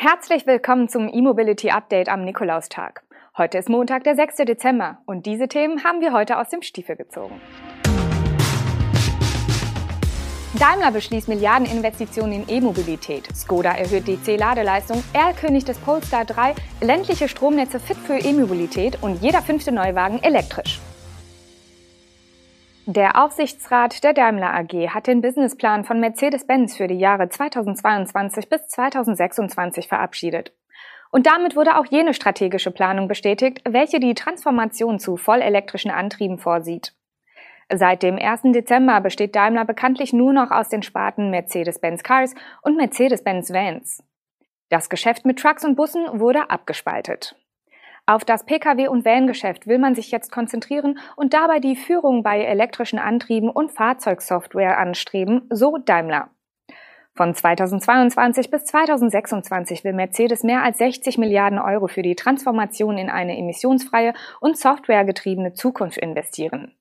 Herzlich willkommen zum E-Mobility Update am Nikolaustag. Heute ist Montag, der 6. Dezember und diese Themen haben wir heute aus dem Stiefel gezogen. Daimler beschließt Milliardeninvestitionen in E-Mobilität. Skoda erhöht DC-Ladeleistung. R kündigt des Polestar 3. Ländliche Stromnetze fit für E-Mobilität und jeder fünfte Neuwagen elektrisch. Der Aufsichtsrat der Daimler AG hat den Businessplan von Mercedes-Benz für die Jahre 2022 bis 2026 verabschiedet. Und damit wurde auch jene strategische Planung bestätigt, welche die Transformation zu vollelektrischen Antrieben vorsieht. Seit dem 1. Dezember besteht Daimler bekanntlich nur noch aus den Sparten Mercedes-Benz Cars und Mercedes-Benz Vans. Das Geschäft mit Trucks und Bussen wurde abgespaltet. Auf das Pkw- und Van-Geschäft will man sich jetzt konzentrieren und dabei die Führung bei elektrischen Antrieben und Fahrzeugsoftware anstreben, so Daimler. Von 2022 bis 2026 will Mercedes mehr als 60 Milliarden Euro für die Transformation in eine emissionsfreie und softwaregetriebene Zukunft investieren.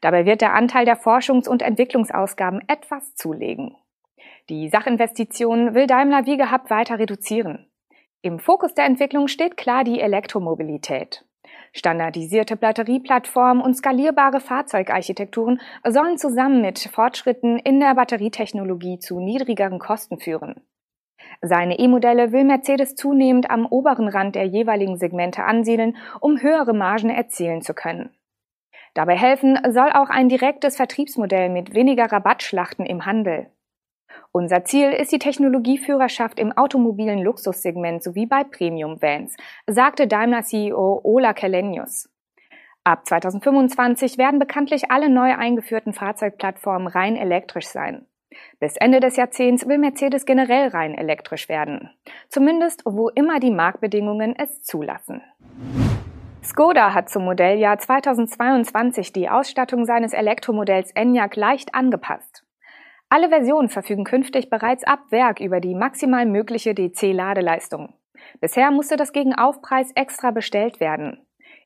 Dabei wird der Anteil der Forschungs- und Entwicklungsausgaben etwas zulegen. Die Sachinvestitionen will Daimler wie gehabt weiter reduzieren. Im Fokus der Entwicklung steht klar die Elektromobilität. Standardisierte Batterieplattformen und skalierbare Fahrzeugarchitekturen sollen zusammen mit Fortschritten in der Batterietechnologie zu niedrigeren Kosten führen. Seine E-Modelle will Mercedes zunehmend am oberen Rand der jeweiligen Segmente ansiedeln, um höhere Margen erzielen zu können. Dabei helfen soll auch ein direktes Vertriebsmodell mit weniger Rabattschlachten im Handel. Unser Ziel ist die Technologieführerschaft im automobilen Luxussegment sowie bei Premium-Vans, sagte Daimler-CEO Ola Kelenius. Ab 2025 werden bekanntlich alle neu eingeführten Fahrzeugplattformen rein elektrisch sein. Bis Ende des Jahrzehnts will Mercedes generell rein elektrisch werden. Zumindest wo immer die Marktbedingungen es zulassen. Skoda hat zum Modelljahr 2022 die Ausstattung seines Elektromodells Enyaq leicht angepasst. Alle Versionen verfügen künftig bereits ab Werk über die maximal mögliche DC-Ladeleistung. Bisher musste das gegen Aufpreis extra bestellt werden.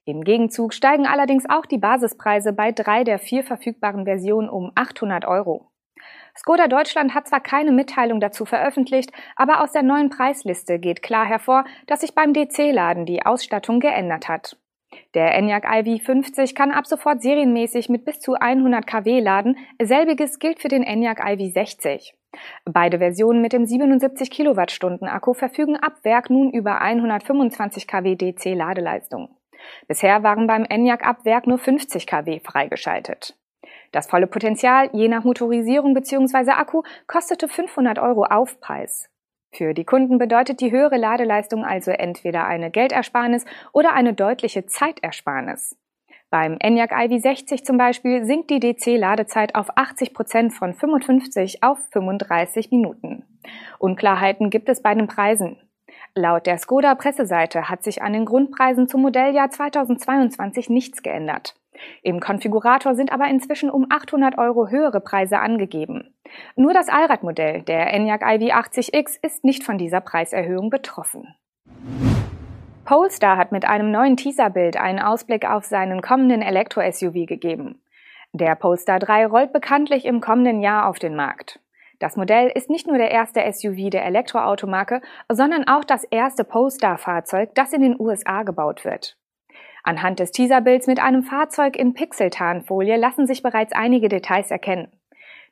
Im Gegenzug steigen allerdings auch die Basispreise bei drei der vier verfügbaren Versionen um 800 Euro. Skoda Deutschland hat zwar keine Mitteilung dazu veröffentlicht, aber aus der neuen Preisliste geht klar hervor, dass sich beim DC-Laden die Ausstattung geändert hat. Der Enyaq iV50 kann ab sofort serienmäßig mit bis zu 100 kW laden. Selbiges gilt für den Enyaq iV60. Beide Versionen mit dem 77 Kilowattstunden Akku verfügen ab Werk nun über 125 kW DC Ladeleistung. Bisher waren beim Enyaq ab Werk nur 50 kW freigeschaltet. Das volle Potenzial, je nach Motorisierung bzw. Akku, kostete 500 Euro Aufpreis. Für die Kunden bedeutet die höhere Ladeleistung also entweder eine Geldersparnis oder eine deutliche Zeitersparnis. Beim Enyaq iV60 zum Beispiel sinkt die DC-Ladezeit auf 80 Prozent von 55 auf 35 Minuten. Unklarheiten gibt es bei den Preisen. Laut der Skoda Presseseite hat sich an den Grundpreisen zum Modelljahr 2022 nichts geändert. Im Konfigurator sind aber inzwischen um 800 Euro höhere Preise angegeben. Nur das Allradmodell, der Enyaq iV80X, ist nicht von dieser Preiserhöhung betroffen. Polestar hat mit einem neuen Teaserbild einen Ausblick auf seinen kommenden Elektro-SUV gegeben. Der Polestar 3 rollt bekanntlich im kommenden Jahr auf den Markt. Das Modell ist nicht nur der erste SUV der Elektroautomarke, sondern auch das erste Polestar-Fahrzeug, das in den USA gebaut wird. Anhand des Teaserbilds mit einem Fahrzeug in Pixeltarnfolie lassen sich bereits einige Details erkennen.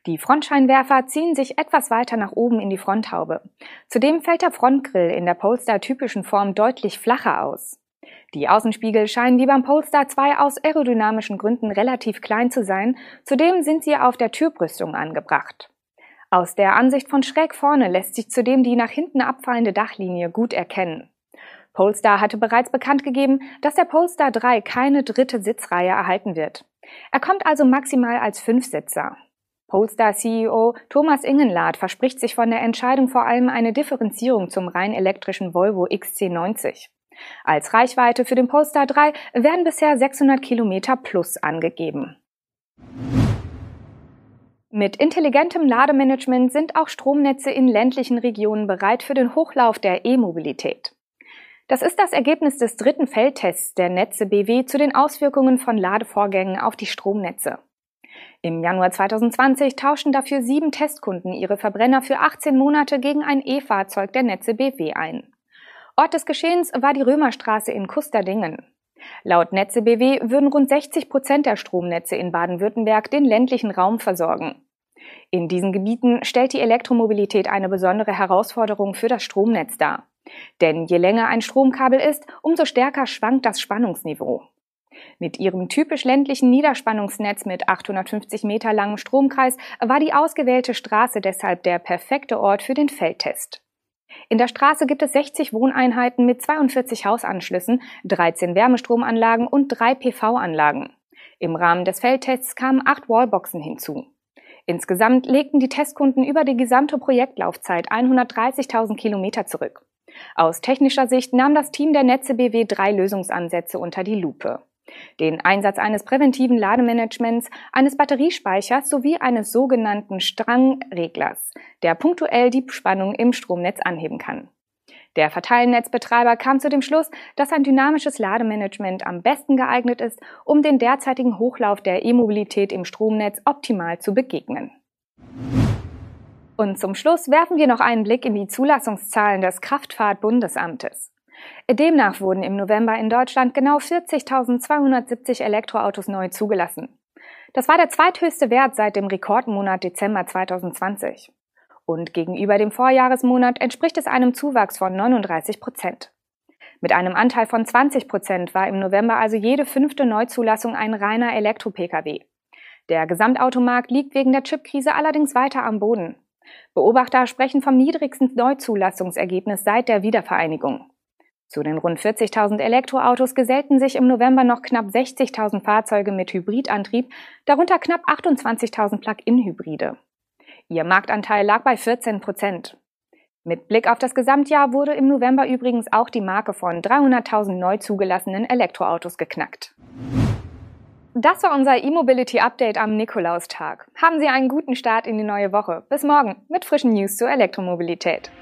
Die Frontscheinwerfer ziehen sich etwas weiter nach oben in die Fronthaube. Zudem fällt der Frontgrill in der Polestar-typischen Form deutlich flacher aus. Die Außenspiegel scheinen wie beim Polestar 2 aus aerodynamischen Gründen relativ klein zu sein, zudem sind sie auf der Türbrüstung angebracht. Aus der Ansicht von schräg vorne lässt sich zudem die nach hinten abfallende Dachlinie gut erkennen. Polestar hatte bereits bekannt gegeben, dass der Polestar 3 keine dritte Sitzreihe erhalten wird. Er kommt also maximal als Fünfsitzer. Polestar-CEO Thomas Ingenlath verspricht sich von der Entscheidung vor allem eine Differenzierung zum rein elektrischen Volvo XC90. Als Reichweite für den Polestar 3 werden bisher 600 Kilometer plus angegeben. Mit intelligentem Lademanagement sind auch Stromnetze in ländlichen Regionen bereit für den Hochlauf der E-Mobilität. Das ist das Ergebnis des dritten Feldtests der Netze BW zu den Auswirkungen von Ladevorgängen auf die Stromnetze. Im Januar 2020 tauschten dafür sieben Testkunden ihre Verbrenner für 18 Monate gegen ein E-Fahrzeug der Netze BW ein. Ort des Geschehens war die Römerstraße in Kusterdingen. Laut Netze BW würden rund 60 Prozent der Stromnetze in Baden-Württemberg den ländlichen Raum versorgen. In diesen Gebieten stellt die Elektromobilität eine besondere Herausforderung für das Stromnetz dar. Denn je länger ein Stromkabel ist, umso stärker schwankt das Spannungsniveau. Mit ihrem typisch ländlichen Niederspannungsnetz mit 850 Meter langem Stromkreis war die ausgewählte Straße deshalb der perfekte Ort für den Feldtest. In der Straße gibt es 60 Wohneinheiten mit 42 Hausanschlüssen, 13 Wärmestromanlagen und drei PV-Anlagen. Im Rahmen des Feldtests kamen acht Wallboxen hinzu. Insgesamt legten die Testkunden über die gesamte Projektlaufzeit 130.000 Kilometer zurück. Aus technischer Sicht nahm das Team der Netze BW drei Lösungsansätze unter die Lupe. Den Einsatz eines präventiven Lademanagements, eines Batteriespeichers sowie eines sogenannten Strangreglers, der punktuell die Spannung im Stromnetz anheben kann. Der Verteilnetzbetreiber kam zu dem Schluss, dass ein dynamisches Lademanagement am besten geeignet ist, um den derzeitigen Hochlauf der E-Mobilität im Stromnetz optimal zu begegnen. Und zum Schluss werfen wir noch einen Blick in die Zulassungszahlen des Kraftfahrtbundesamtes. Demnach wurden im November in Deutschland genau 40.270 Elektroautos neu zugelassen. Das war der zweithöchste Wert seit dem Rekordmonat Dezember 2020. Und gegenüber dem Vorjahresmonat entspricht es einem Zuwachs von 39 Prozent. Mit einem Anteil von 20 Prozent war im November also jede fünfte Neuzulassung ein reiner Elektro-Pkw. Der Gesamtautomarkt liegt wegen der Chipkrise allerdings weiter am Boden. Beobachter sprechen vom niedrigsten Neuzulassungsergebnis seit der Wiedervereinigung. Zu den rund 40.000 Elektroautos gesellten sich im November noch knapp 60.000 Fahrzeuge mit Hybridantrieb, darunter knapp 28.000 Plug-in-Hybride. Ihr Marktanteil lag bei 14 Prozent. Mit Blick auf das Gesamtjahr wurde im November übrigens auch die Marke von 300.000 neu zugelassenen Elektroautos geknackt. Das war unser E-Mobility Update am Nikolaustag. Haben Sie einen guten Start in die neue Woche. Bis morgen mit frischen News zur Elektromobilität.